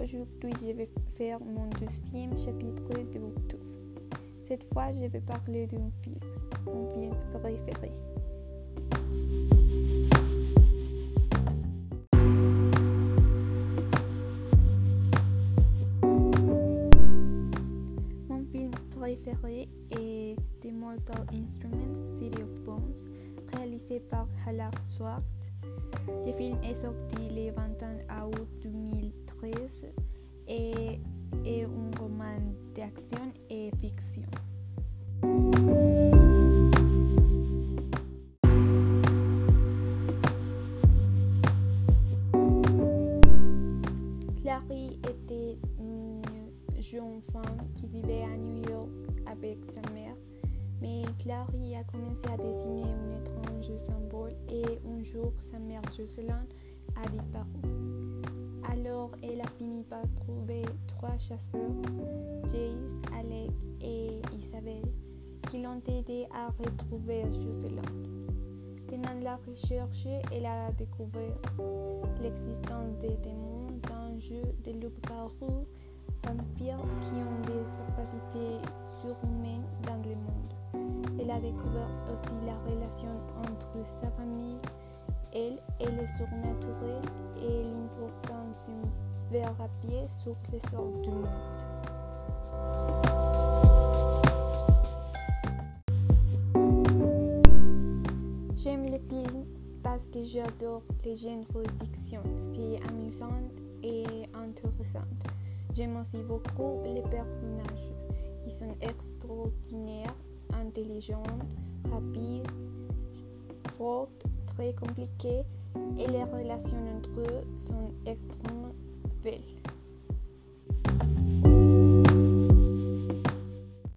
Aujourd'hui, je vais faire mon deuxième chapitre de Booktube. Cette fois, je vais parler d'un film, mon film préféré. Mon film préféré est The Mortal Instruments City of Bones, réalisé par Hallar Swart. Le film est sorti le 21 août 2013 et est un roman d'action et fiction. Clary était une jeune femme qui vivait à New York avec sa mère, mais Clary a commencé à dessiner un étrange symbole et un jour sa mère Jocelyn a disparu. Elle a fini par trouver trois chasseurs, Jace, Alec et Isabelle, qui l'ont aidé à retrouver Jocelyn. Pendant la recherche, elle a découvert l'existence des démons jeu de loups-garous vampires qui ont des capacités surhumaines dans le monde. Elle a découvert aussi la relation entre sa famille, elle et le surnaturel et l'importance d'un verre à pied sur les sorts du monde. J'aime les films parce que j'adore les genres fiction. C'est amusant et intéressante. J'aime aussi beaucoup les personnages. Ils sont extraordinaires, intelligents, rapides, forts, très compliqués et les relations entre eux sont extrêmement papel.